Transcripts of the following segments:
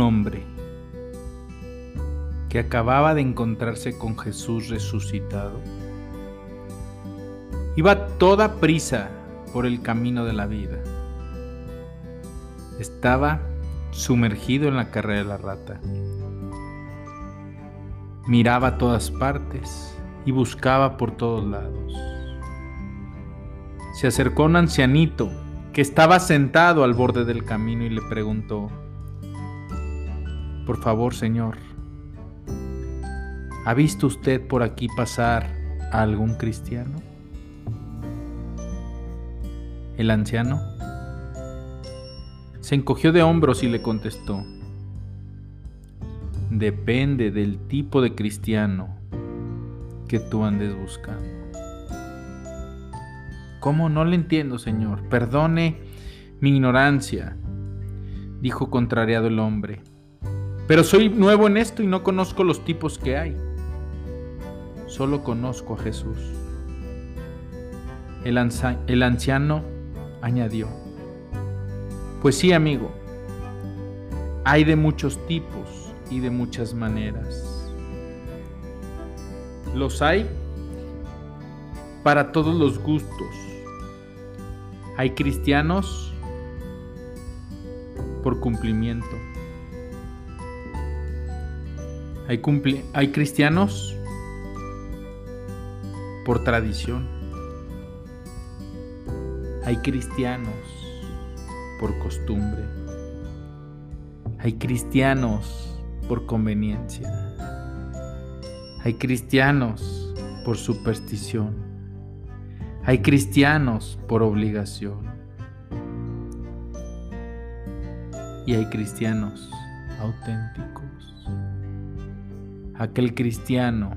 Hombre que acababa de encontrarse con Jesús resucitado, iba toda prisa por el camino de la vida. Estaba sumergido en la carrera de la rata. Miraba a todas partes y buscaba por todos lados. Se acercó un ancianito que estaba sentado al borde del camino y le preguntó, por favor, Señor, ¿ha visto usted por aquí pasar a algún cristiano? El anciano se encogió de hombros y le contestó, depende del tipo de cristiano que tú andes buscando. ¿Cómo no le entiendo, Señor? Perdone mi ignorancia, dijo contrariado el hombre. Pero soy nuevo en esto y no conozco los tipos que hay. Solo conozco a Jesús. El, anciano añadió, pues sí amigo, hay de muchos tipos y de muchas maneras. Los hay para todos los gustos. Hay cristianos por cumplimiento Hay, hay cristianos por tradición. Hay cristianos por costumbre. Hay cristianos por conveniencia. Hay cristianos por superstición. Hay cristianos por obligación. Y hay cristianos auténticos aquel cristiano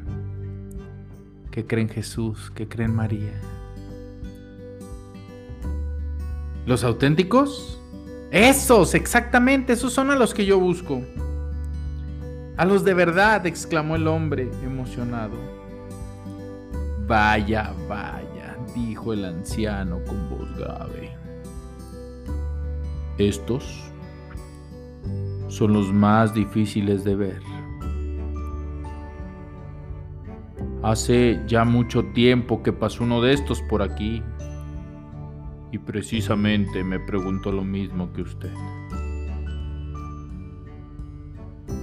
que cree en Jesús, que cree en María. ¿Los auténticos? Esos, exactamente, esos son a los que yo busco. A los de verdad, exclamó el hombre emocionado. Vaya, vaya, dijo el anciano con voz grave. Estos son los más difíciles de ver. Hace ya mucho tiempo que pasó uno de estos por aquí. Y precisamente me preguntó lo mismo que usted.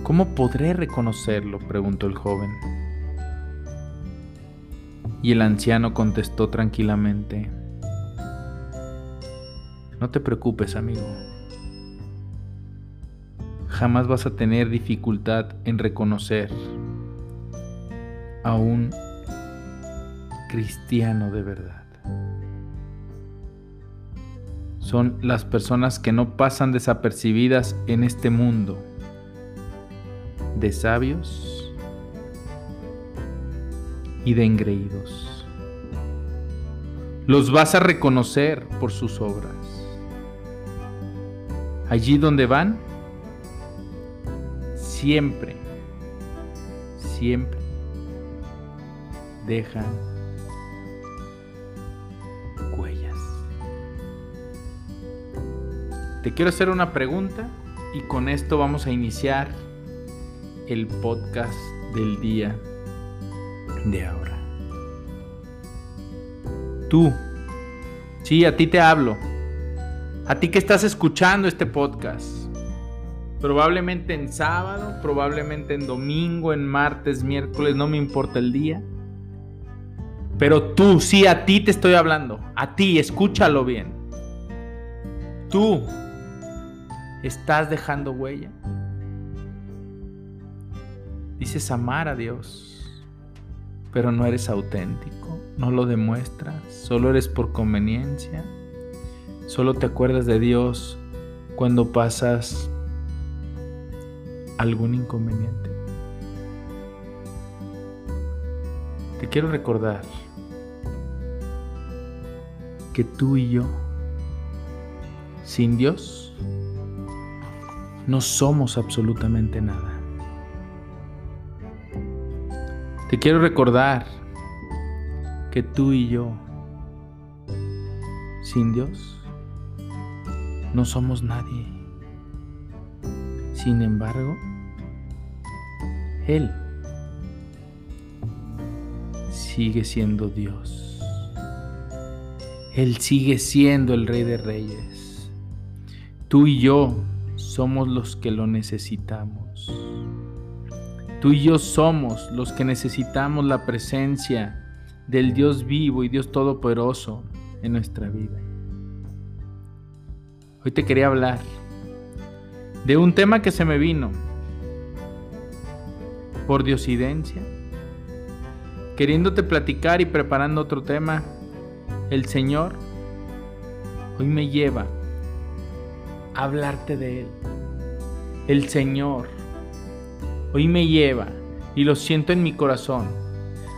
¿Cómo podré reconocerlo? preguntó el joven. Y el anciano contestó tranquilamente. No te preocupes, amigo. Jamás vas a tener dificultad en reconocer a un cristiano de verdad. Son las personas que no pasan desapercibidas en este mundo de sabios y de engreídos. Los vas a reconocer por sus obras. Allí donde van, siempre, siempre dejan huellas. Te quiero hacer una pregunta y con esto vamos a iniciar el podcast del día de ahora. Tú, sí, a ti te hablo. A ti que estás escuchando este podcast. Probablemente en sábado, probablemente en domingo, en martes, miércoles, no me importa el día. Pero tú, sí, a ti te estoy hablando. A ti, escúchalo bien. Tú estás dejando huella. Dices amar a Dios, pero no eres auténtico, no lo demuestras, solo eres por conveniencia, solo te acuerdas de Dios cuando pasas algún inconveniente. Te quiero recordar que tú y yo, sin Dios, no somos absolutamente nada. Te quiero recordar que tú y yo, sin Dios, no somos nadie. Sin embargo, Él sigue siendo Dios. Él sigue siendo el Rey de Reyes. Tú y yo somos los que lo necesitamos. Tú y yo somos los que necesitamos la presencia del Dios vivo y Dios todopoderoso en nuestra vida. Hoy te quería hablar de un tema que se me vino por diosidencia, queriéndote platicar y preparando otro tema. El Señor hoy me lleva a hablarte de Él. El Señor hoy me lleva, y lo siento en mi corazón,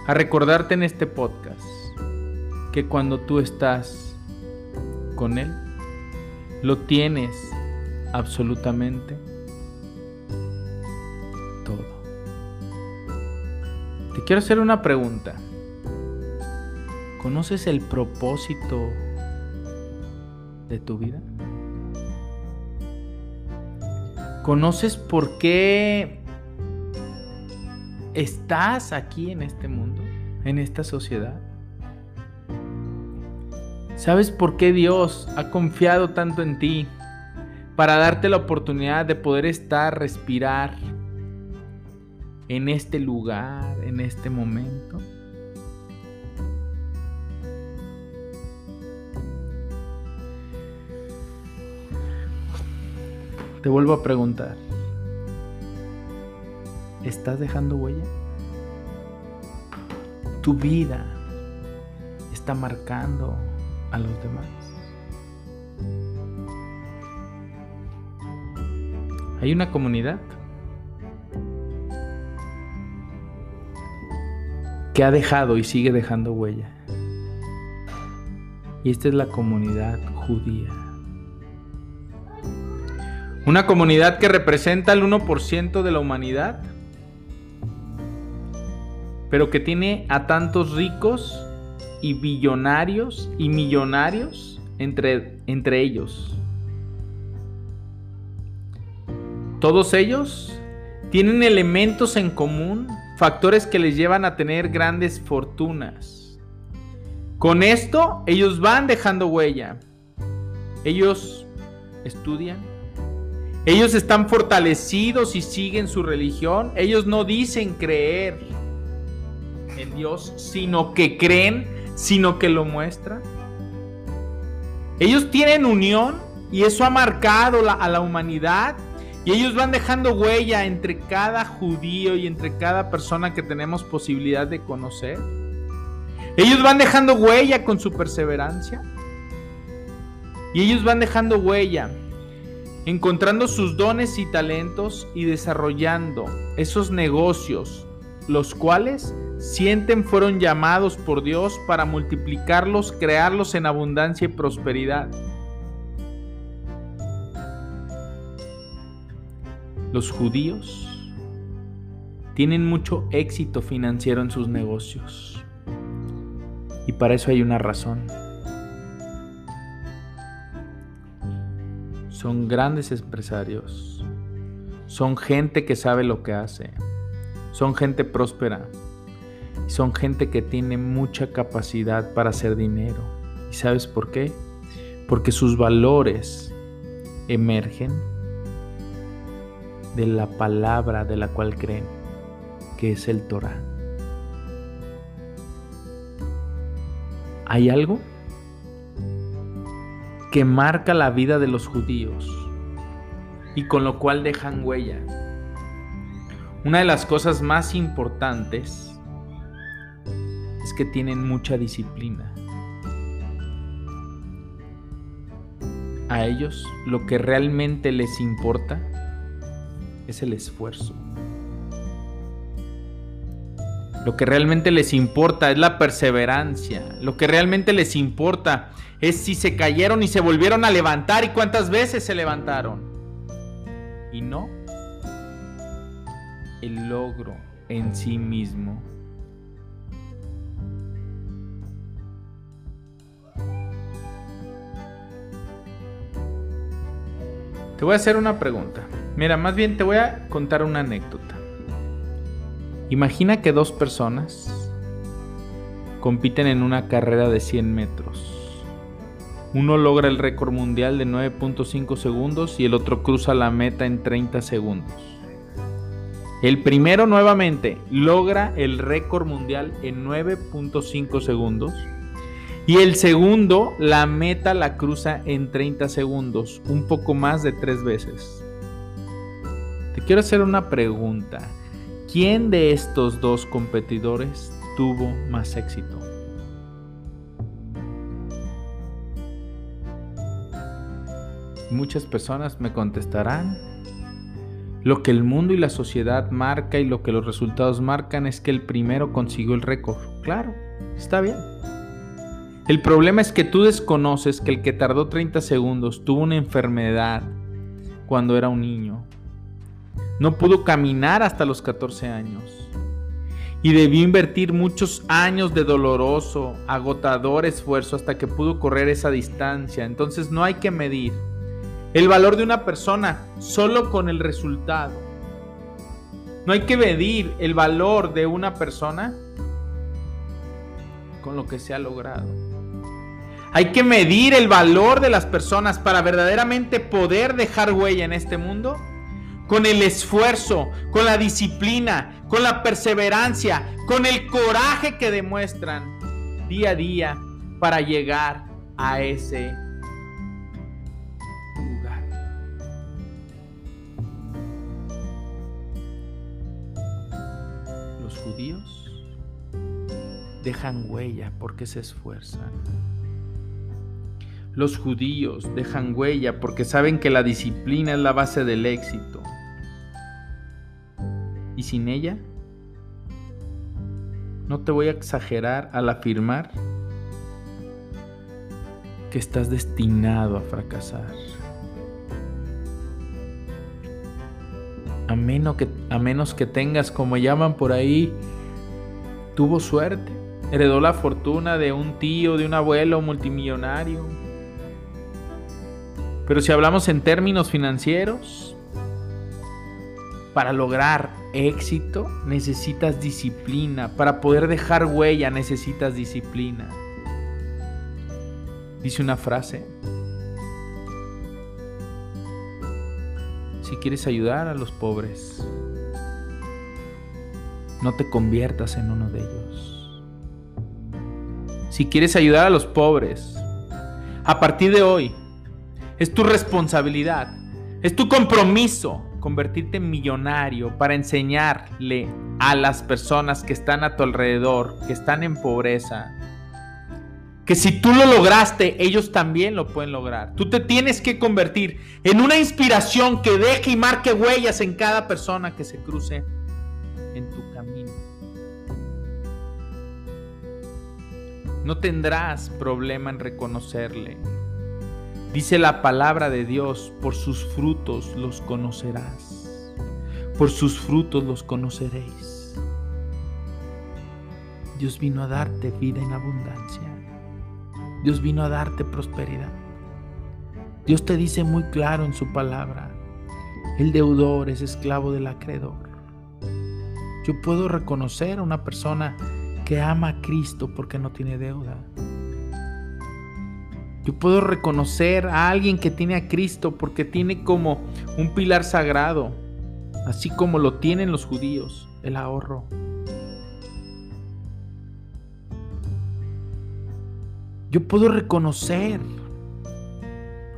a recordarte en este podcast que cuando tú estás con Él, lo tienes absolutamente todo. Te quiero hacer una pregunta. ¿Conoces el propósito de tu vida? ¿Conoces por qué estás aquí en este mundo, en esta sociedad? ¿Sabes por qué Dios ha confiado tanto en ti? Para darte la oportunidad de poder estar, respirar en este lugar, en este momento. Te vuelvo a preguntar. ¿Estás dejando huella? Tu vida está marcando a los demás. Hay una comunidad que ha dejado y sigue dejando huella. Y esta es la comunidad judía. Una comunidad que representa el 1% de la humanidad pero que tiene a tantos ricos y billonarios y millonarios entre, entre ellos. Todos ellos tienen elementos en común, factores que les llevan a tener grandes fortunas. Con esto ellos van dejando huella. Ellos estudian. Ellos están fortalecidos y siguen su religión. Ellos no dicen creer en Dios, sino que creen, sino que lo muestran. Ellos tienen unión y eso ha marcado a la humanidad y ellos van dejando huella entre cada judío y entre cada persona que tenemos posibilidad de conocer. Ellos van dejando huella con su perseverancia. Y ellos van dejando huella, encontrando sus dones y talentos y desarrollando esos negocios, los cuales sienten fueron llamados por Dios para multiplicarlos, crearlos en abundancia y prosperidad. Los judíos tienen mucho éxito financiero en sus negocios. Y para eso hay una razón. Son grandes empresarios. Son gente que sabe lo que hace. Son gente próspera. Son gente que tiene mucha capacidad para hacer dinero. ¿Y sabes por qué? Porque sus valores emergen de la palabra de la cual creen, que es el Torah. ¿Hay algo que marca la vida de los judíos y con lo cual dejan huella? Una de las cosas más importantes es que tienen mucha disciplina. a ellos lo que realmente les importa es el esfuerzo. Lo que realmente les importa es la perseverancia. Lo que realmente les importa es si se cayeron y se volvieron a levantar y cuántas veces se levantaron. Y no el logro en sí mismo. Te voy a hacer una pregunta. Mira, más bien te voy a contar una anécdota. Imagina que dos personas compiten en una carrera de 100 metros. Uno logra el récord mundial de 9.5 segundos y el otro cruza la meta en 30 segundos. El primero nuevamente logra el récord mundial en 9.5 segundos y el segundo, la meta la cruza en 30 segundos, un poco más de tres veces. Te quiero hacer una pregunta. ¿Quién de estos dos competidores tuvo más éxito? Muchas personas me contestarán, lo que el mundo y la sociedad marca y lo que los resultados marcan es que el primero consiguió el récord. Claro, está bien. El problema es que tú desconoces que el que tardó 30 segundos tuvo una enfermedad cuando era un niño. No pudo caminar hasta los 14 años. Y debió invertir muchos años de doloroso, agotador esfuerzo hasta que pudo correr esa distancia. Entonces no hay que medir el valor de una persona solo con el resultado. No hay que medir el valor de una persona con lo que se ha logrado. Hay que medir el valor de las personas para verdaderamente poder dejar huella en este mundo con el esfuerzo, con la disciplina, con la perseverancia, con el coraje que demuestran día a día para llegar a ese lugar. Los judíos dejan huella porque se esfuerzan. Los judíos dejan huella porque saben que la disciplina es la base del éxito. Y sin ella, no te voy a exagerar al afirmar que estás destinado a fracasar. A menos que, a menos que tengas, como llaman por ahí, tuvo suerte, heredó la fortuna de un tío, de un abuelo multimillonario, pero si hablamos en términos financieros, para lograr éxito necesitas disciplina. Para poder dejar huella necesitas disciplina. Dice una frase. Si quieres ayudar a los pobres, no te conviertas en uno de ellos. Si quieres ayudar a los pobres, a partir de hoy, es tu responsabilidad, es tu compromiso convertirte en millonario para enseñarle a las personas que están a tu alrededor, que están en pobreza, que si tú lo lograste, ellos también lo pueden lograr. Tú te tienes que convertir en una inspiración que deje y marque huellas en cada persona que se cruce en tu camino. No tendrás problema en reconocerle Dice la palabra de Dios, por sus frutos los conocerás. Por sus frutos los conoceréis. Dios vino a darte vida en abundancia. Dios vino a darte prosperidad. Dios te dice muy claro en su palabra, el deudor es esclavo del acreedor. Yo puedo reconocer a una persona que ama a Cristo porque no tiene deuda. Yo puedo reconocer a alguien que tiene a Cristo porque tiene como un pilar sagrado, así como lo tienen los judíos, el ahorro. Yo puedo reconocer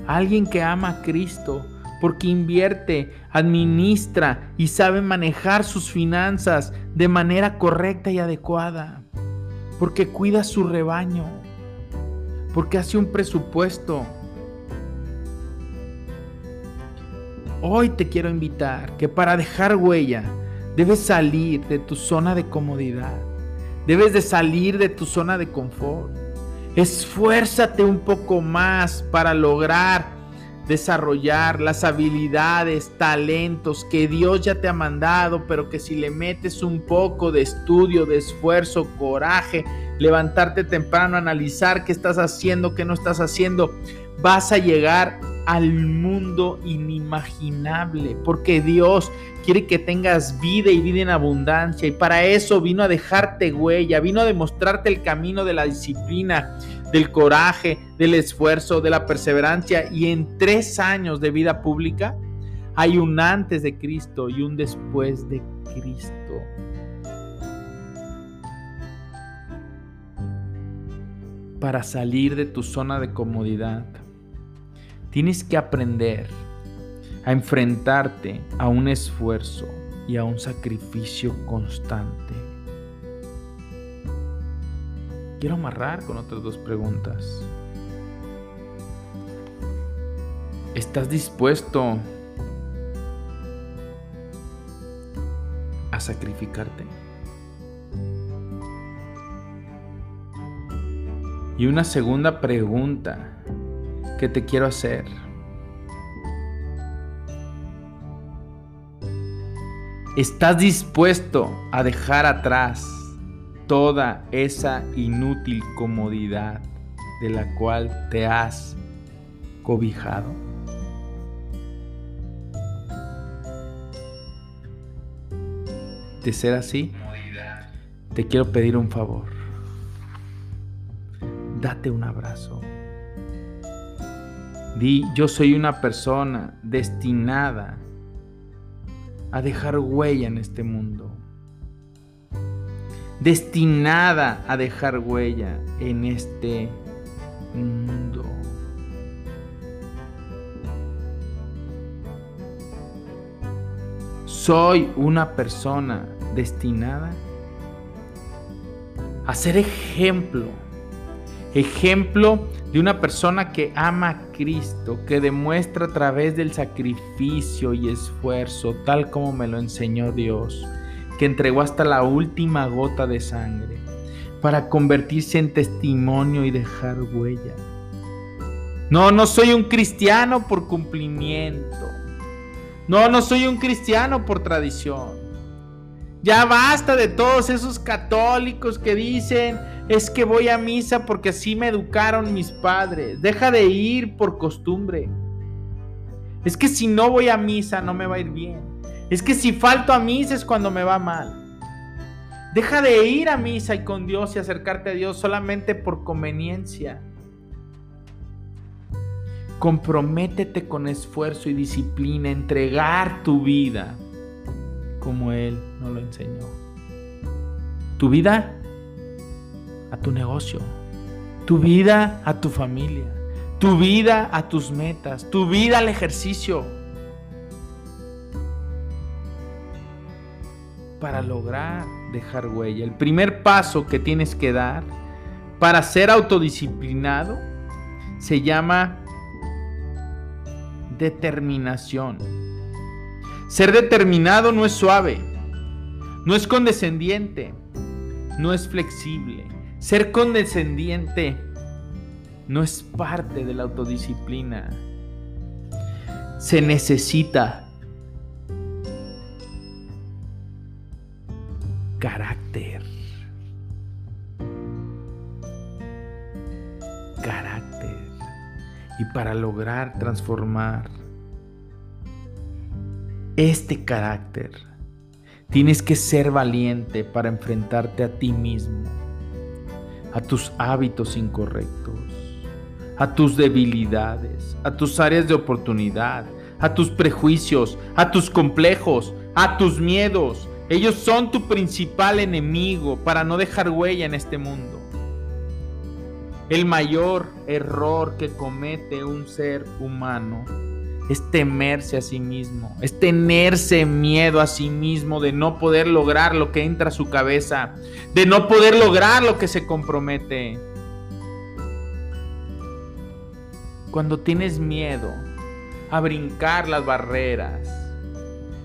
a alguien que ama a Cristo porque invierte, administra y sabe manejar sus finanzas de manera correcta y adecuada, porque cuida su rebaño porque hace un presupuesto, hoy te quiero invitar que para dejar huella debes salir de tu zona de comodidad. Debes de salir de tu zona de confort. Esfuérzate un poco más para lograr desarrollar las habilidades, talentos que Dios ya te ha mandado, pero que si le metes un poco de estudio, de esfuerzo, coraje, levantarte temprano, analizar qué estás haciendo, qué no estás haciendo, vas a llegar al mundo inimaginable, porque Dios quiere que tengas vida y vida en abundancia, y para eso vino a dejarte huella, vino a demostrarte el camino de la disciplina, del coraje, del esfuerzo, de la perseverancia, y en tres años de vida pública hay un antes de Cristo y un después de Cristo. Para salir de tu zona de comodidad, Tienes que aprender a enfrentarte a un esfuerzo y a un sacrificio constante. Quiero amarrar con otras dos preguntas. ¿Estás dispuesto a sacrificarte? Y una segunda pregunta que te quiero hacer. ¿Estás dispuesto a dejar atrás toda esa inútil comodidad de la cual te has cobijado? De ser así, te quiero pedir un favor. Date un abrazo. Di, yo soy una persona destinada a dejar huella en este mundo. Destinada a dejar huella en este mundo. Soy una persona destinada a ser ejemplo. Ejemplo de una persona que ama a Cristo, que demuestra a través del sacrificio y esfuerzo, tal como me lo enseñó Dios, que entregó hasta la última gota de sangre, para convertirse en testimonio y dejar huella. No, no soy un cristiano por cumplimiento. No, no soy un cristiano por tradición. Ya basta de todos esos católicos que dicen, es que voy a misa porque así me educaron mis padres. Deja de ir por costumbre. Es que si no voy a misa no me va a ir bien. Es que si falto a misa es cuando me va mal. Deja de ir a misa y con Dios y acercarte a Dios solamente por conveniencia. Comprométete con esfuerzo y disciplina, entregar tu vida como Él nos lo enseñó. Tu vida a tu negocio, tu vida a tu familia, tu vida a tus metas, tu vida al ejercicio. Para lograr dejar huella, el primer paso que tienes que dar para ser autodisciplinado se llama determinación. Ser determinado no es suave, no es condescendiente, no es flexible, ser condescendiente no es parte de la autodisciplina. Se necesita carácter. Carácter. Y para lograr transformar este carácter, tienes que ser valiente para enfrentarte a ti mismo a tus hábitos incorrectos, a tus debilidades, a tus áreas de oportunidad, a tus prejuicios, a tus complejos, a tus miedos. Ellos son tu principal enemigo para no dejar huella en este mundo. El mayor error que comete un ser humano es temerse a sí mismo, es tenerse miedo a sí mismo de no poder lograr lo que entra a su cabeza, de no poder lograr lo que se compromete. Cuando tienes miedo a brincar las barreras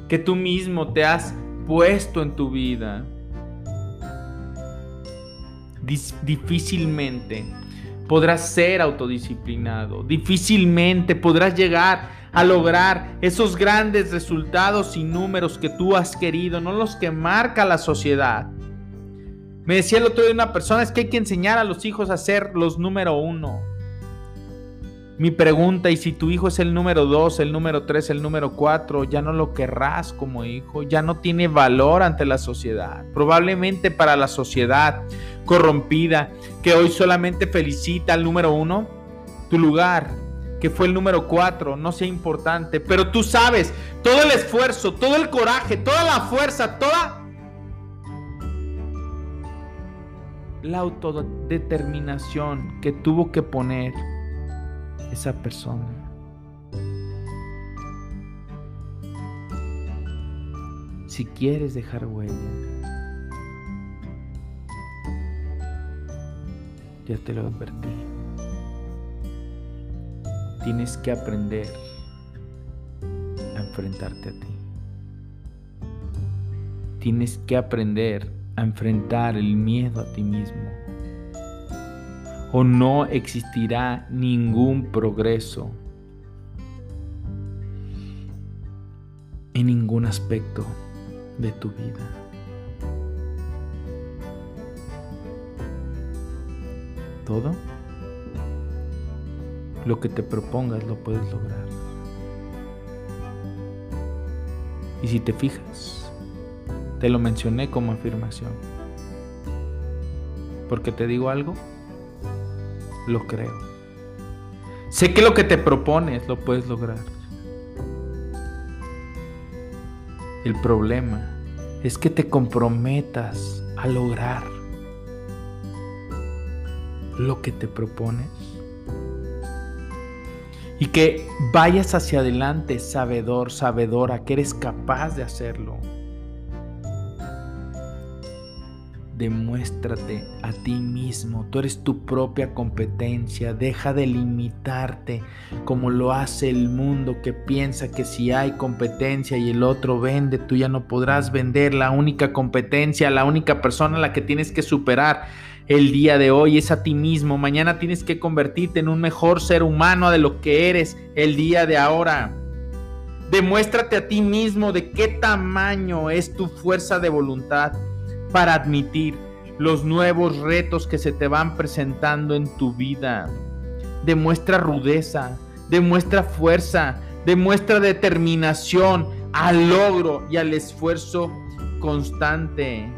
que tú mismo te has puesto en tu vida. Difícilmente podrás ser autodisciplinado, difícilmente podrás llegar a lograr esos grandes resultados y números que tú has querido, no los que marca la sociedad. Me decía el otro día una persona, es que hay que enseñar a los hijos a ser los número uno. Mi pregunta, y si tu hijo es el número dos, el número tres, el número cuatro, ya no lo querrás como hijo, ya no tiene valor ante la sociedad. Probablemente para la sociedad corrompida, que hoy solamente felicita al número uno, tu lugar que fue el número 4, no sea importante, pero tú sabes todo el esfuerzo, todo el coraje, toda la fuerza, toda la autodeterminación que tuvo que poner esa persona. Si quieres dejar huella, ya te lo advertí. Tienes que aprender a enfrentarte a ti. Tienes que aprender a enfrentar el miedo a ti mismo. O no existirá ningún progreso en ningún aspecto de tu vida. Todo lo que te propongas lo puedes lograr. Y si te fijas, te lo mencioné como afirmación. Porque te digo algo, lo creo. Sé que lo que te propones lo puedes lograr. El problema es que te comprometas a lograr lo que te propones y que vayas hacia adelante sabedor, sabedora, que eres capaz de hacerlo. Demuéstrate a ti mismo, tú eres tu propia competencia, deja de limitarte como lo hace el mundo que piensa que si hay competencia y el otro vende, tú ya no podrás vender, la única competencia, la única persona a la que tienes que superar el día de hoy es a ti mismo. Mañana tienes que convertirte en un mejor ser humano de lo que eres el día de ahora. Demuéstrate a ti mismo de qué tamaño es tu fuerza de voluntad para admitir los nuevos retos que se te van presentando en tu vida. Demuestra rudeza, demuestra fuerza, demuestra determinación al logro y al esfuerzo constante.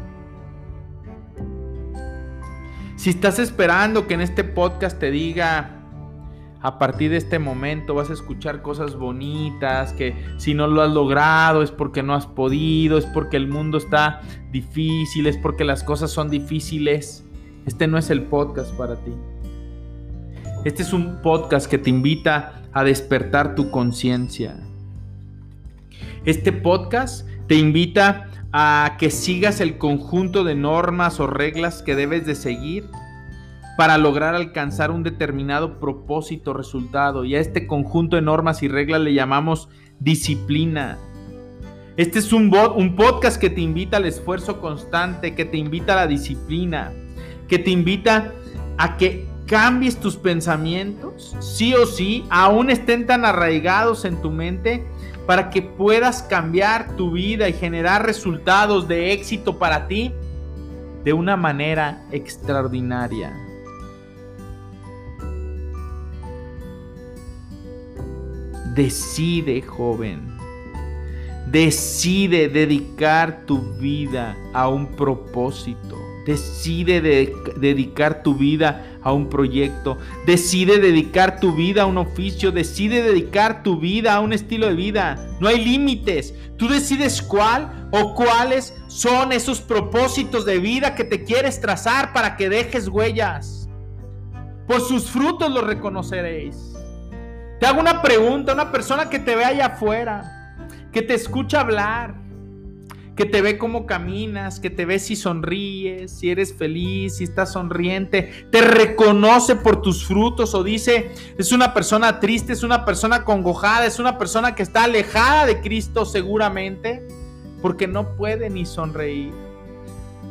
Si estás esperando que en este podcast te diga, a partir de este momento vas a escuchar cosas bonitas, que si no lo has logrado es porque no has podido, es porque el mundo está difícil, es porque las cosas son difíciles, este no es el podcast para ti. Este es un podcast que te invita a despertar tu conciencia. Este podcast te invita a que sigas el conjunto de normas o reglas que debes de seguir para lograr alcanzar un determinado propósito, resultado. Y a este conjunto de normas y reglas le llamamos disciplina. Este es un, un podcast que te invita al esfuerzo constante, que te invita a la disciplina, que te invita a que cambies tus pensamientos, sí o sí, aún estén tan arraigados en tu mente, para que puedas cambiar tu vida y generar resultados de éxito para ti de una manera extraordinaria. Decide, joven. Decide dedicar tu vida a un propósito. Decide dedicar tu vida a un proyecto. Decide dedicar tu vida a un oficio. Decide dedicar tu vida a un estilo de vida. No hay límites. Tú decides cuál o cuáles son esos propósitos de vida que te quieres trazar para que dejes huellas. Por sus frutos los reconoceréis. Te hago una pregunta, una persona que te ve allá afuera, que te escucha hablar, que te ve cómo caminas, que te ve si sonríes, si eres feliz, si estás sonriente, te reconoce por tus frutos o dice, es una persona triste, es una persona congojada, es una persona que está alejada de Cristo seguramente, porque no puede ni sonreír.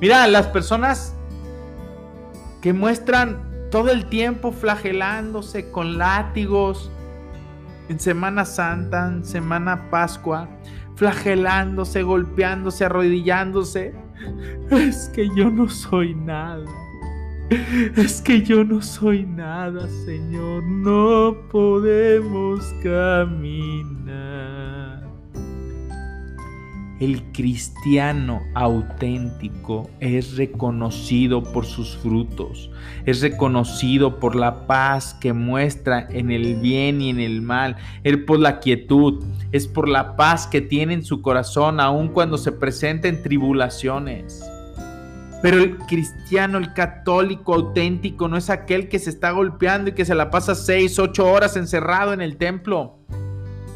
Mira, las personas que muestran todo el tiempo flagelándose con látigos en Semana Santa, en Semana Pascua, flagelándose, golpeándose, arrodillándose. Es que yo no soy nada. Es que yo no soy nada, Señor. No podemos caminar. El cristiano auténtico es reconocido por sus frutos, es reconocido por la paz que muestra en el bien y en el mal, es por la quietud, es por la paz que tiene en su corazón aun cuando se presenten tribulaciones. Pero el cristiano, el católico auténtico, no es aquel que se está golpeando y que se la pasa seis, ocho horas encerrado en el templo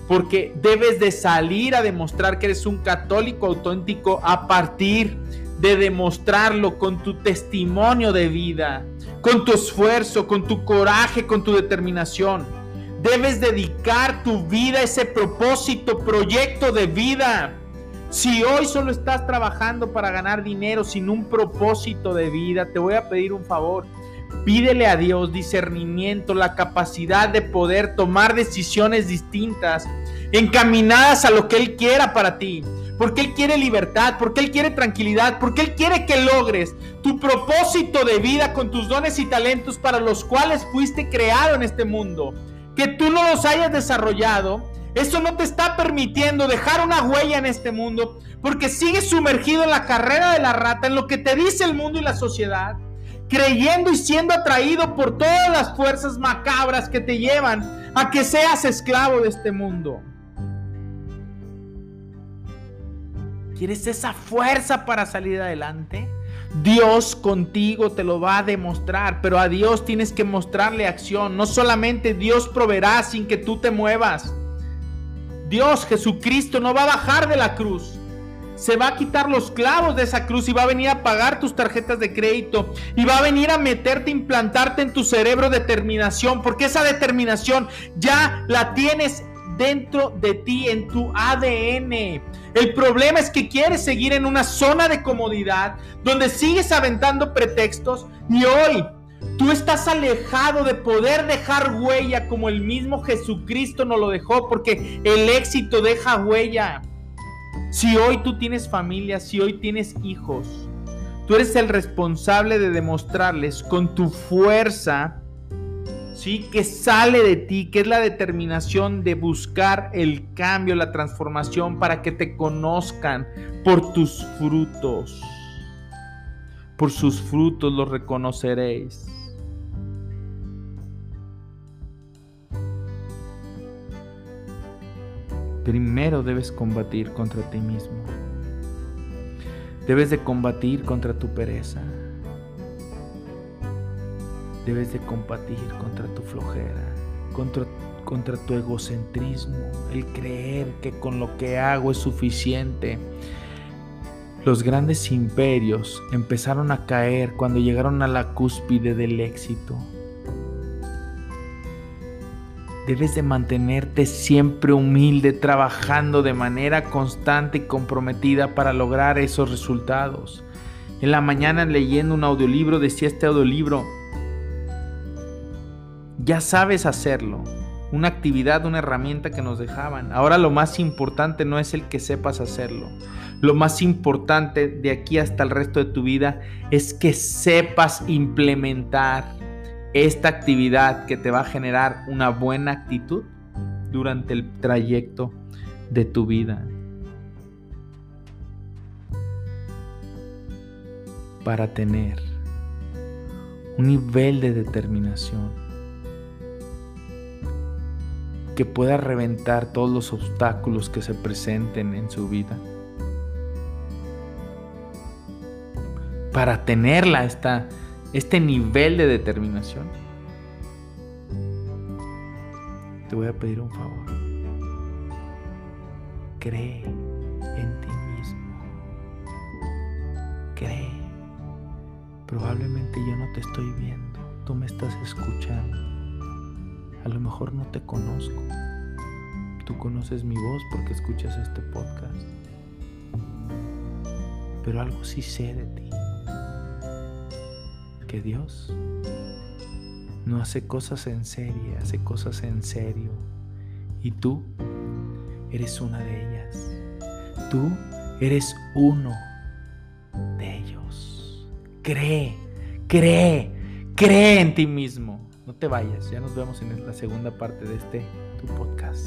porque debes de salir a demostrar que eres un católico auténtico a partir de demostrarlo con tu testimonio de vida, con tu esfuerzo, con tu coraje, con tu determinación. Debes dedicar tu vida a ese propósito, proyecto de vida. Si hoy solo estás trabajando para ganar dinero sin un propósito de vida, te voy a pedir un favor. Pídele a Dios discernimiento, la capacidad de poder tomar decisiones distintas, encaminadas a lo que Él quiera para ti. Porque Él quiere libertad, porque Él quiere tranquilidad, porque Él quiere que logres tu propósito de vida con tus dones y talentos para los cuales fuiste creado en este mundo. Que tú no los hayas desarrollado, eso no te está permitiendo dejar una huella en este mundo, porque sigues sumergido en la carrera de la rata, en lo que te dice el mundo y la sociedad creyendo y siendo atraído por todas las fuerzas macabras que te llevan a que seas esclavo de este mundo. ¿Quieres esa fuerza para salir adelante? Dios contigo te lo va a demostrar, pero a Dios tienes que mostrarle acción. No solamente Dios proveerá sin que tú te muevas. Dios, Jesucristo, no va a bajar de la cruz se va a quitar los clavos de esa cruz y va a venir a pagar tus tarjetas de crédito y va a venir a meterte, implantarte en tu cerebro determinación, porque esa determinación ya la tienes dentro de ti, en tu ADN. El problema es que quieres seguir en una zona de comodidad donde sigues aventando pretextos y hoy tú estás alejado de poder dejar huella como el mismo Jesucristo nos lo dejó, porque el éxito deja huella. Si hoy tú tienes familia, si hoy tienes hijos, tú eres el responsable de demostrarles con tu fuerza, ¿sí? Que sale de ti, que es la determinación de buscar el cambio, la transformación para que te conozcan por tus frutos. Por sus frutos los reconoceréis. Primero debes combatir contra ti mismo. Debes de combatir contra tu pereza. Debes de combatir contra tu flojera, contra, tu egocentrismo, el creer que con lo que hago es suficiente. Los grandes imperios empezaron a caer cuando llegaron a la cúspide del éxito. Debes de mantenerte siempre humilde, trabajando de manera constante y comprometida para lograr esos resultados. En la mañana leyendo un audiolibro decía este audiolibro, ya sabes hacerlo, una actividad, una herramienta que nos dejaban. Ahora lo más importante no es el que sepas hacerlo. Lo más importante de aquí hasta el resto de tu vida es que sepas implementar esta actividad que te va a generar una buena actitud durante el trayecto de tu vida. Para tener un nivel de determinación que pueda reventar todos los obstáculos que se presenten en su vida. Para tenerla esta este nivel de determinación, te voy a pedir un favor. Cree en ti mismo. Cree. Probablemente yo no te estoy viendo, tú me estás escuchando. A lo mejor no te conozco. Tú conoces mi voz porque escuchas este podcast. Pero algo sí sé de ti. Dios no hace cosas en serie, hace cosas en serio. Y tú eres una de ellas. Tú eres uno de ellos. Cree, cree, cree en ti mismo. No te vayas, ya nos vemos en la segunda parte de este tu podcast.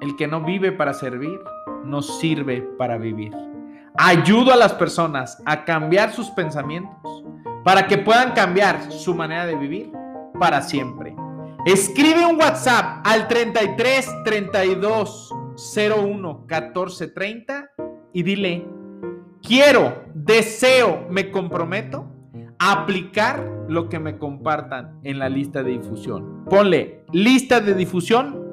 El que no vive para servir, no sirve para vivir. Ayudo a las personas a cambiar sus pensamientos para que puedan cambiar su manera de vivir para siempre. Escribe un WhatsApp al 33 32 01 14 30 y dile, quiero, deseo, me comprometo a aplicar lo que me compartan en la lista de difusión. Ponle lista de difusión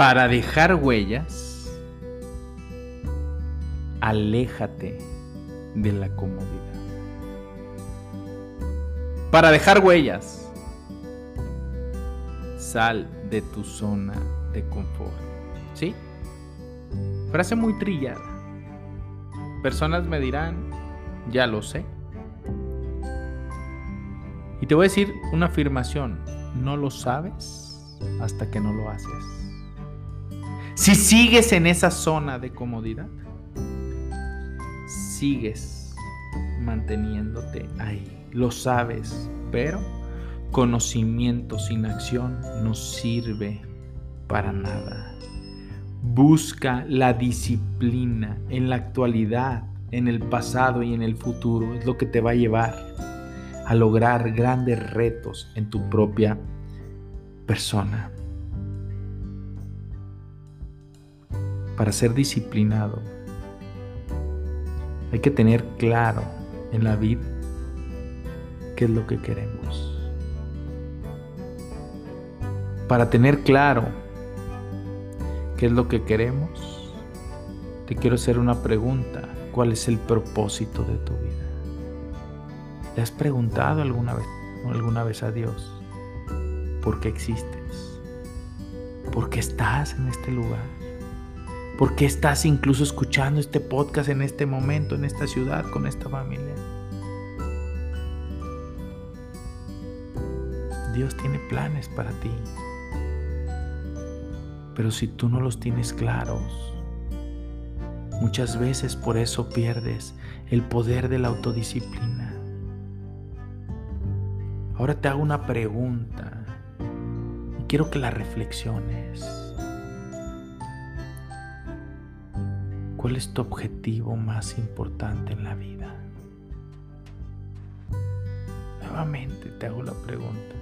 Para dejar huellas, aléjate de la comodidad. Para dejar huellas, sal de tu zona de confort. ¿Sí? Frase muy trillada. Personas me dirán, ya lo sé. Y te voy a decir una afirmación, no lo sabes hasta que no lo haces. Si sigues en esa zona de comodidad, sigues manteniéndote ahí. Lo sabes, pero conocimiento sin acción no sirve para nada. Busca la disciplina en la actualidad, en el pasado y en el futuro. Es lo que te va a llevar a lograr grandes retos en tu propia persona. Para ser disciplinado hay que tener claro en la vida qué es lo que queremos. Para tener claro qué es lo que queremos, te quiero hacer una pregunta. ¿Cuál es el propósito de tu vida? ¿Le has preguntado alguna vez, alguna vez a Dios por qué existes? ¿Por qué estás en este lugar? ¿Por qué estás incluso escuchando este podcast en este momento, en esta ciudad, con esta familia? Dios tiene planes para ti. Pero si tú no los tienes claros, muchas veces por eso pierdes el poder de la autodisciplina. Ahora te hago una pregunta y quiero que la reflexiones. ¿Cuál es tu objetivo más importante en la vida? Nuevamente te hago la pregunta.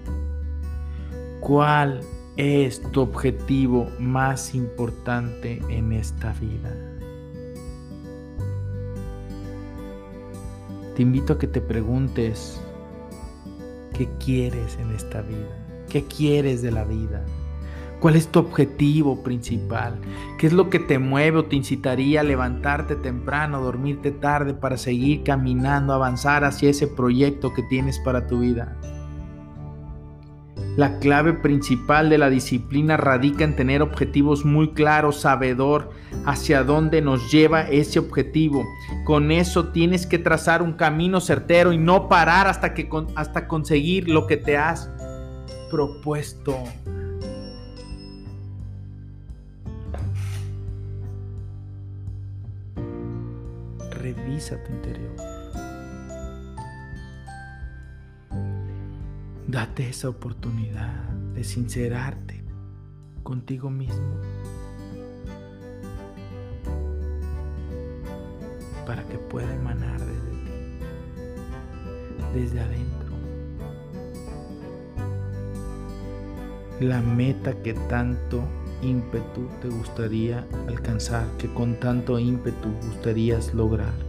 ¿Cuál es tu objetivo más importante en esta vida? Te invito a que te preguntes, ¿qué quieres en esta vida? ¿Qué quieres de la vida? ¿Cuál es tu objetivo principal? ¿Qué es lo que te mueve o te incitaría a levantarte temprano, dormirte tarde para seguir caminando, avanzar hacia ese proyecto que tienes para tu vida? La clave principal de la disciplina radica en tener objetivos muy claros, sabedor hacia dónde nos lleva ese objetivo. Con eso tienes que trazar un camino certero y no parar hasta, que, hasta conseguir lo que te has propuesto. Revisa tu interior. Date esa oportunidad de sincerarte contigo mismo para que pueda emanar desde ti, desde adentro, la meta que tanto ímpetu te gustaría alcanzar, que con tanto ímpetu gustarías lograr.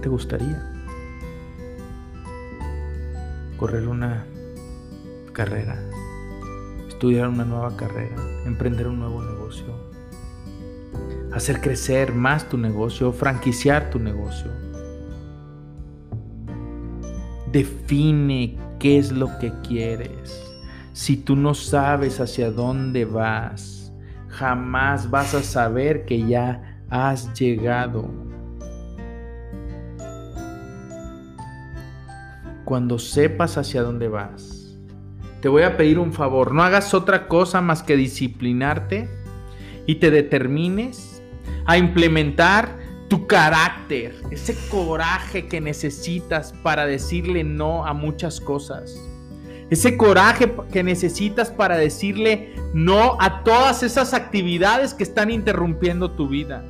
Te gustaría? Correr una carrera, estudiar una nueva carrera, emprender un nuevo negocio, hacer crecer más tu negocio, franquiciar tu negocio. Define qué es lo que quieres. Si tú no sabes hacia dónde vas, jamás vas a saber que ya has llegado cuando sepas hacia dónde vas, te voy a pedir un favor, no hagas otra cosa más que disciplinarte y te determines a implementar tu carácter, ese coraje que necesitas para decirle no a muchas cosas. Ese coraje que necesitas para decirle no a todas esas actividades que están interrumpiendo tu vida.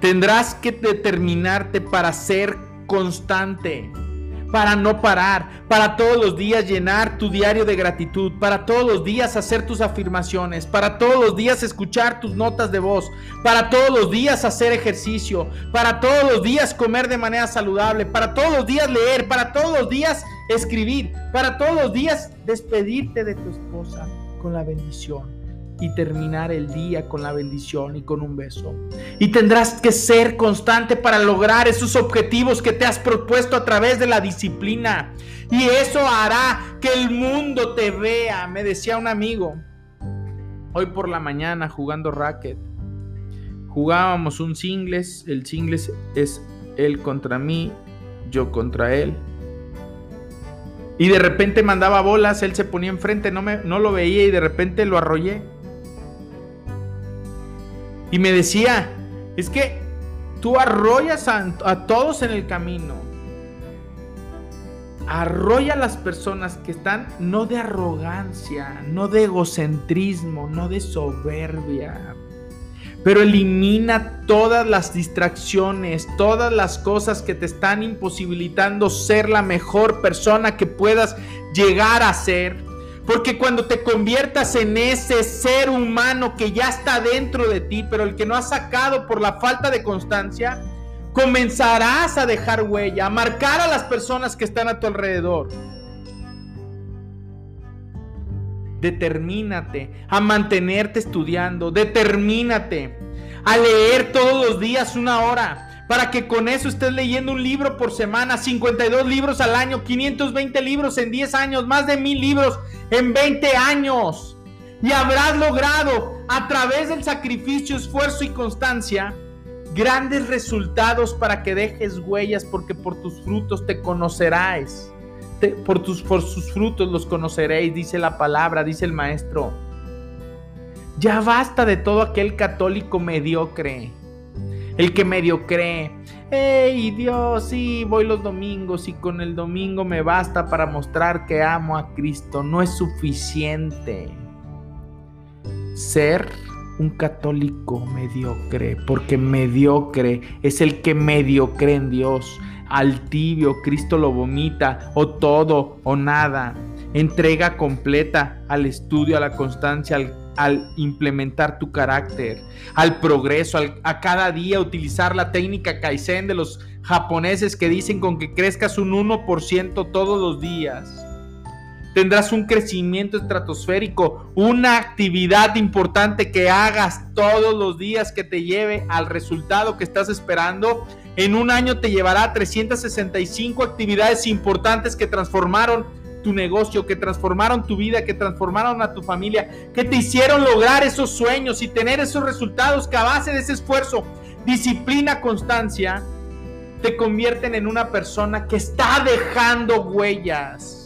Tendrás que determinarte para ser constante, para no parar, para todos los días llenar tu diario de gratitud, para todos los días hacer tus afirmaciones, para todos los días escuchar tus notas de voz, para todos los días hacer ejercicio, para todos los días comer de manera saludable, para todos los días leer, para todos los días escribir, para todos los días despedirte de tu esposa con la bendición y terminar el día con la bendición y con un beso. Y tendrás que ser constante para lograr esos objetivos que te has propuesto a través de la disciplina. Y eso hará que el mundo te vea, me decía un amigo. Hoy por la mañana jugando racket. Jugábamos un singles, el singles es él contra mí, yo contra él. Y de repente mandaba bolas, él se ponía enfrente, no, me, no lo veía y de repente lo arrollé. Y me decía, es que tú arrollas a, todos en el camino. Arrolla a las personas que están no de arrogancia, no de egocentrismo, no de soberbia. Pero elimina todas las distracciones, todas las cosas que te están imposibilitando ser la mejor persona que puedas llegar a ser. Porque cuando te conviertas en ese ser humano que ya está dentro de ti, pero el que no has sacado por la falta de constancia, comenzarás a dejar huella, a marcar a las personas que están a tu alrededor. Determínate a mantenerte estudiando, determínate a leer todos los días una hora para que con eso estés leyendo un libro por semana, 52 libros al año, 520 libros en 10 años, más de mil libros en 20 años. Y habrás logrado a través del sacrificio, esfuerzo y constancia grandes resultados para que dejes huellas porque por tus frutos te conocerás. por, tus, por sus frutos los conoceréis, dice la palabra, dice el maestro. Ya basta de todo aquel católico mediocre el que medio cree, hey Dios, sí, voy los domingos y con el domingo me basta para mostrar que amo a Cristo. No es suficiente ser un católico mediocre, porque mediocre es el que medio cree en Dios. Al tibio Cristo lo vomita, o todo o nada. Entrega completa al estudio, a la constancia, al implementar tu carácter, al progreso, a cada día utilizar la técnica Kaizen de los japoneses que dicen con que crezcas un 1% todos los días. tendrás un crecimiento estratosférico, una actividad importante que hagas todos los días que te lleve al resultado que estás esperando. En un año te llevará a 365 actividades importantes que transformaron tu negocio, que transformaron tu vida, que transformaron a tu familia, que te hicieron lograr esos sueños y tener esos resultados que a base de ese esfuerzo, disciplina, constancia, te convierten en una persona que está dejando huellas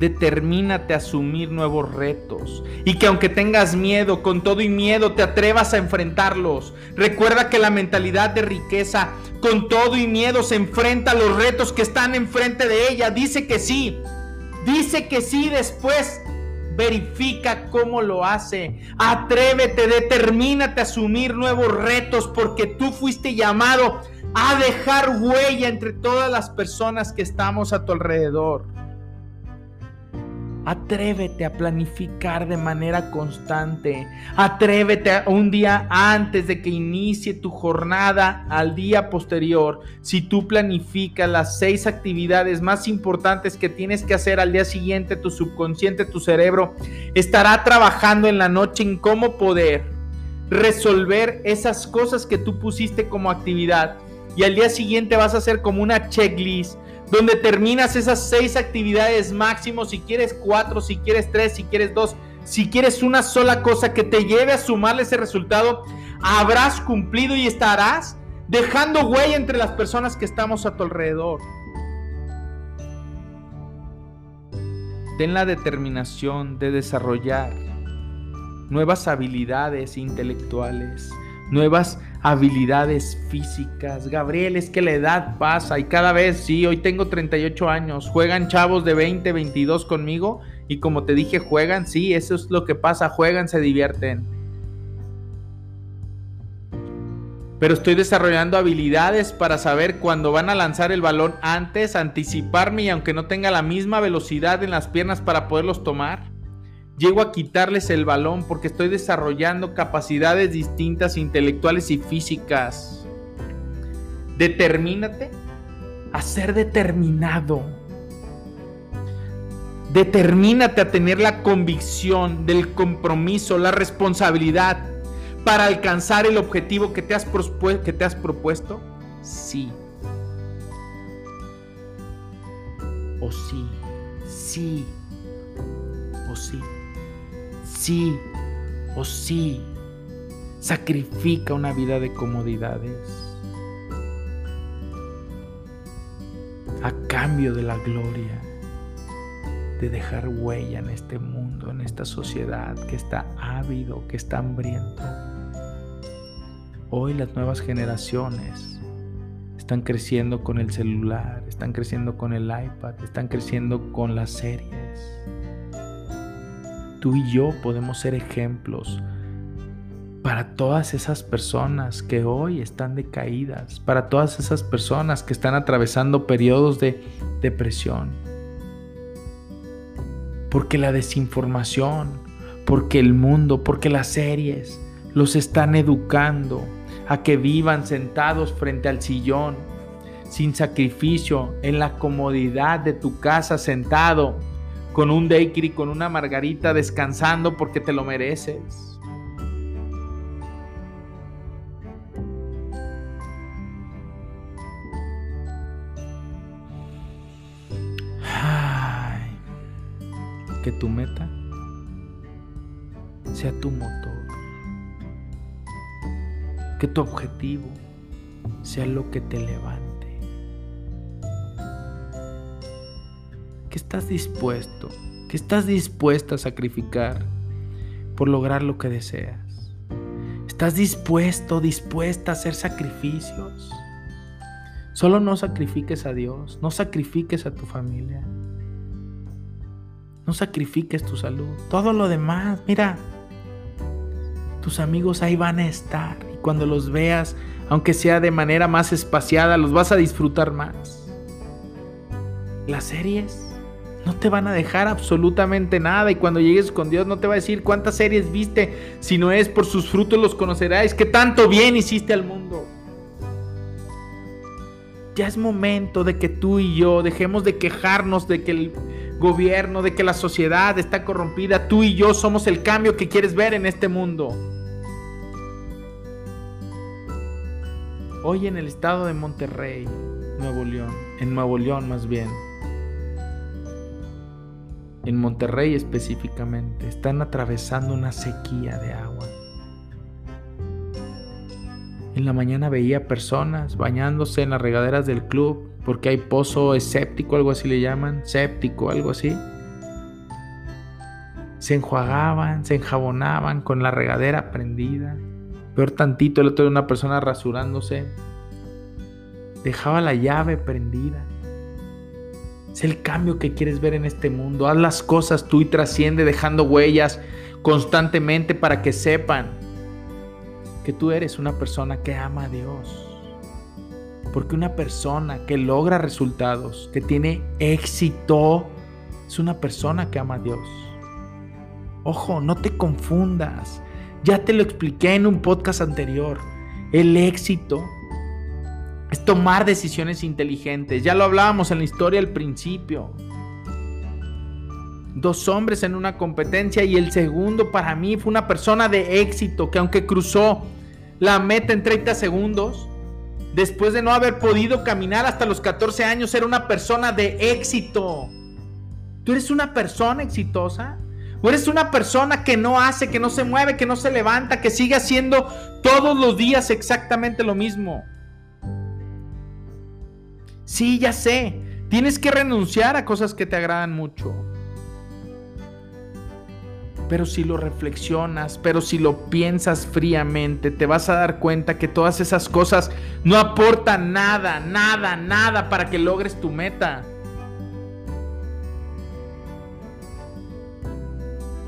determínate a asumir nuevos retos y que aunque tengas miedo, con todo y miedo te atrevas a enfrentarlos. Recuerda que la mentalidad de riqueza, con todo y miedo, se enfrenta a los retos que están enfrente de ella. Dice que sí, dice que sí, después verifica cómo lo hace. Atrévete, determínate a asumir nuevos retos porque tú fuiste llamado a dejar huella entre todas las personas que estamos a tu alrededor. Atrévete a planificar de manera constante. Atrévete a un día antes de que inicie tu jornada al día posterior. Si tú planificas las seis actividades más importantes que tienes que hacer al día siguiente, tu subconsciente, tu cerebro estará trabajando en la noche en cómo poder resolver esas cosas que tú pusiste como actividad. Y al día siguiente vas a hacer como una checklist donde terminas esas seis actividades máximo, si quieres cuatro, si quieres tres, si quieres dos, si quieres una sola cosa que te lleve a sumarle ese resultado, habrás cumplido y estarás dejando huella entre las personas que estamos a tu alrededor. Ten la determinación de desarrollar nuevas habilidades intelectuales, nuevas habilidades físicas. Gabriel, es que la edad pasa y cada vez, sí, hoy tengo 38 años, juegan chavos de 20, 22 conmigo y como te dije, juegan, sí, eso es lo que pasa, juegan, se divierten. Pero estoy desarrollando habilidades para saber cuándo van a lanzar el balón antes, anticiparme y aunque no tenga la misma velocidad en las piernas para poderlos tomar llego a quitarles el balón porque estoy desarrollando capacidades distintas intelectuales y físicas. Determínate a ser determinado. Determínate a tener la convicción del compromiso, la responsabilidad para alcanzar el objetivo que te has, que te has propuesto. Sí. O sí. Sí. O sí sí o sí sacrifica una vida de comodidades a cambio de la gloria de dejar huella en este mundo, en esta sociedad que está ávido, que está hambriento. Hoy las nuevas generaciones están creciendo con el celular, están creciendo con el iPad, están creciendo con las series tú y yo podemos ser ejemplos para todas esas personas que hoy están decaídas, para todas esas personas que están atravesando periodos de depresión. Porque la desinformación, porque el mundo, porque las series los están educando a que vivan sentados frente al sillón, sin sacrificio, en la comodidad de tu casa sentado, con un daiquiri, con una margarita, descansando porque te lo mereces. que tu meta sea tu motor. Que tu objetivo sea lo que te levante. ¿Qué estás dispuesto? ¿Qué estás dispuesta a sacrificar por lograr lo que deseas? ¿Estás dispuesto, dispuesta a hacer sacrificios? Solo no sacrifiques a Dios, no sacrifiques a tu familia, no sacrifiques tu salud, todo lo demás, mira, tus amigos ahí van a estar y cuando los veas, aunque sea de manera más espaciada, los vas a disfrutar más. Las series, no te van a dejar absolutamente nada y cuando llegues con Dios no te va a decir cuántas series viste, si no es por sus frutos los conoceráis, que tanto bien hiciste al mundo. Ya es momento de que tú y yo dejemos de quejarnos de que el gobierno, de que la sociedad está corrompida. Tú y yo somos el cambio que quieres ver en este mundo. Hoy en el estado de Monterrey, Nuevo León, en Nuevo León más bien, en Monterrey específicamente, están atravesando una sequía de agua. En la mañana veía personas bañándose en las regaderas del club porque hay pozo escéptico, algo así le llaman, séptico, algo así. Se enjuagaban, se enjabonaban con la regadera prendida. Peor tantito el otro de una persona rasurándose. Dejaba la llave prendida. El cambio que quieres ver en este mundo. Haz las cosas tú y trasciende dejando huellas constantemente para que sepan que tú eres una persona que ama a Dios. Porque una persona que logra resultados, que tiene éxito, es una persona que ama a Dios. Ojo, no te confundas. Ya te lo expliqué en un podcast anterior. El éxito es tomar decisiones inteligentes. Ya lo hablábamos en la historia al principio. Dos hombres en una competencia y el segundo para mí fue una persona de éxito que aunque cruzó la meta en 30 segundos, después de no haber podido caminar hasta los 14 años, era una persona de éxito. ¿Tú eres una persona exitosa? ¿O eres una persona que no hace, que no se mueve, que no se levanta, que sigue haciendo todos los días exactamente lo mismo? Sí, ya sé. Tienes que renunciar a cosas que te agradan mucho. Pero si lo reflexionas, pero si lo piensas fríamente, te vas a dar cuenta que todas esas cosas no aportan nada, nada, nada para que logres tu meta.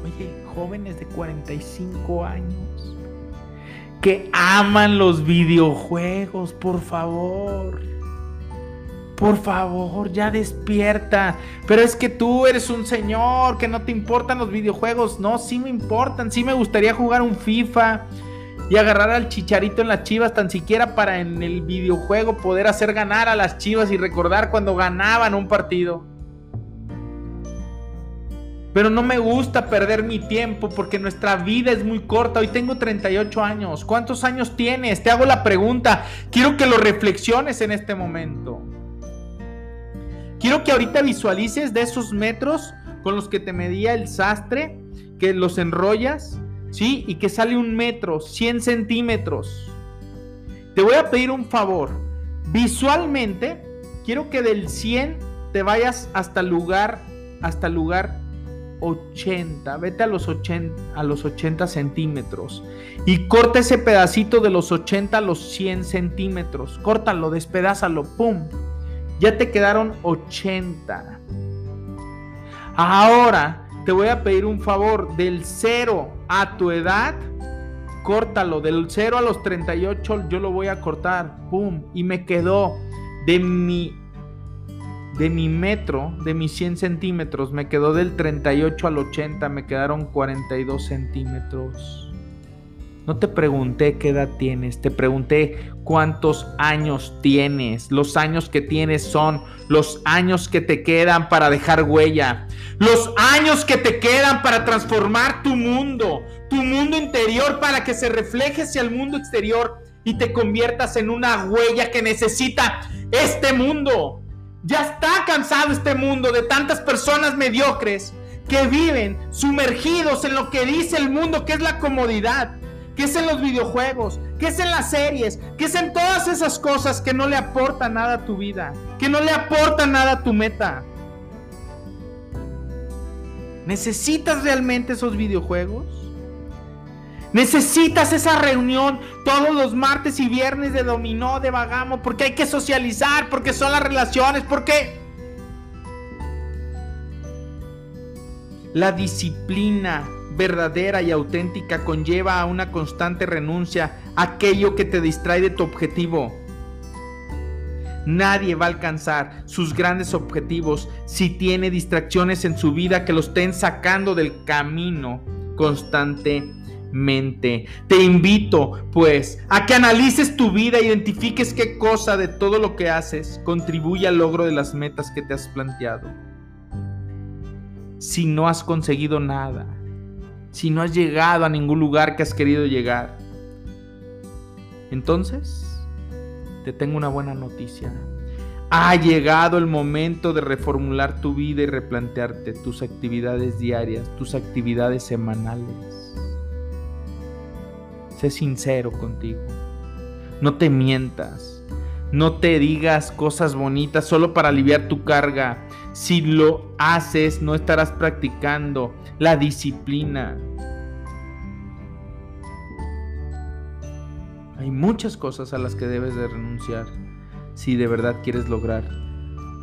Oye, jóvenes de 45 años que aman los videojuegos, por favor. Por favor, ya despierta. Pero es que tú eres un señor, que no te importan los videojuegos. No, sí me importan. Sí me gustaría jugar un FIFA y agarrar al chicharito en las chivas, tan siquiera para en el videojuego poder hacer ganar a las chivas y recordar cuando ganaban un partido. Pero no me gusta perder mi tiempo porque nuestra vida es muy corta. Hoy tengo 38 años. ¿Cuántos años tienes? Te hago la pregunta. Quiero que lo reflexiones en este momento. Quiero que ahorita visualices de esos metros con los que te medía el sastre, que los enrollas, ¿sí? Y que sale un metro, 100 centímetros. Te voy a pedir un favor. Visualmente, quiero que del 100 te vayas hasta el lugar, hasta el lugar 80. Vete a los 80, a los 80 centímetros. Y corta ese pedacito de los 80 a los 100 centímetros. Córtalo, despedázalo, ¡pum! Ya te quedaron 80. Ahora te voy a pedir un favor, del 0 a tu edad, córtalo, del 0 a los 38 yo lo voy a cortar, pum, y me quedó de mi de mi metro, de mis 100 centímetros, me quedó del 38 al 80, me quedaron 42 centímetros. No te pregunté qué edad tienes, te pregunté cuántos años tienes. Los años que tienes son los años que te quedan para dejar huella. Los años que te quedan para transformar tu mundo, tu mundo interior para que se refleje hacia el mundo exterior y te conviertas en una huella que necesita este mundo. Ya está cansado este mundo de tantas personas mediocres que viven sumergidos en lo que dice el mundo que es la comodidad ¿Qué es en los videojuegos, ¿Qué es en las series, ¿Qué es en todas esas cosas que no le aportan nada a tu vida, que no le aportan nada a tu meta. ¿Necesitas realmente esos videojuegos? ¿Necesitas esa reunión todos los martes y viernes de dominó, de vagamo, porque hay que socializar, porque son las relaciones, porque... La disciplina verdadera y auténtica conlleva a una constante renuncia a aquello que te distrae de tu objetivo. Nadie va a alcanzar sus grandes objetivos si tiene distracciones en su vida que lo estén sacando del camino constantemente. mente. Te invito, pues, a que analices tu vida identifiques qué cosa de todo lo que haces contribuye al logro de las metas que te has planteado. Si no has conseguido nada, si no has llegado a ningún lugar que has querido llegar, entonces te tengo una buena noticia. Ha llegado el momento de reformular tu vida y replantearte tus actividades diarias, tus actividades semanales. Sé sincero contigo. No te mientas. No te digas cosas bonitas solo para aliviar tu carga. Si lo haces, no estarás practicando la disciplina. Hay muchas cosas a las que debes de renunciar si de verdad quieres lograr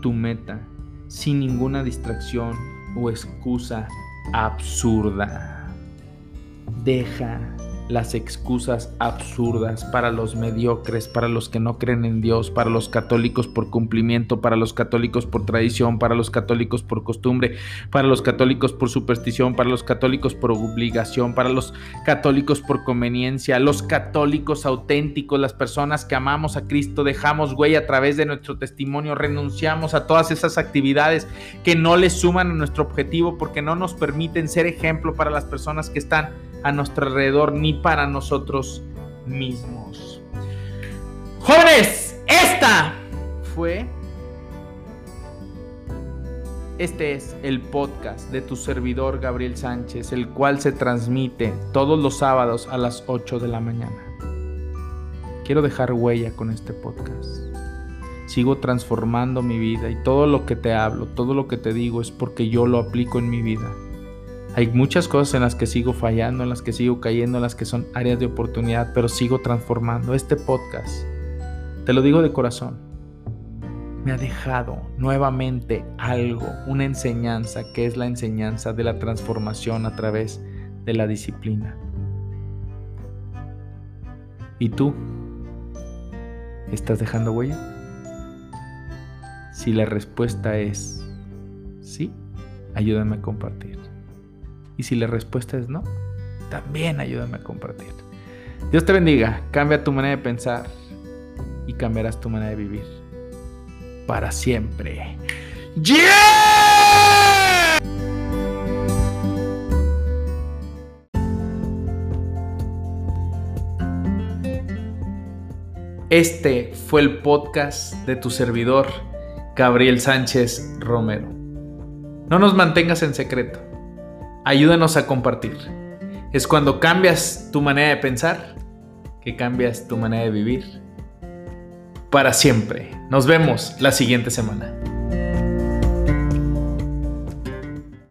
tu meta sin ninguna distracción o excusa absurda. Deja las excusas absurdas para los mediocres, para los que no creen en Dios, para los católicos por cumplimiento, para los católicos por tradición, para los católicos por costumbre, para los católicos por superstición, para los católicos por obligación, para los católicos por conveniencia, los católicos auténticos, las personas que amamos a Cristo, dejamos huella a través de nuestro testimonio, renunciamos a todas esas actividades que no le suman a nuestro objetivo porque no nos permiten ser ejemplo para las personas que están a nuestro alrededor ni para nosotros mismos. Jóvenes, esta fue... Este es el podcast de tu servidor Gabriel Sánchez, el cual se transmite todos los sábados a las 8 de la mañana. Quiero dejar huella con este podcast. Sigo transformando mi vida y todo lo que te hablo, todo lo que te digo es porque yo lo aplico en mi vida. Hay muchas cosas en las que sigo fallando, en las que sigo cayendo, en las que son áreas de oportunidad, pero sigo transformando. Este podcast, te lo digo de corazón, me ha dejado nuevamente algo, una enseñanza, que es la enseñanza de la transformación a través de la disciplina. ¿Y tú? ¿Estás dejando huella? Si la respuesta es sí, ayúdame a compartir. Y si la respuesta es no, también ayúdame a compartir. Dios te bendiga, cambia tu manera de pensar y cambiarás tu manera de vivir para siempre. ¡Yeah! Este fue el podcast de tu servidor, Gabriel Sánchez Romero. No nos mantengas en secreto ayúdanos a compartir. Es cuando cambias tu manera de pensar que cambias tu manera de vivir para siempre. Nos vemos la siguiente semana.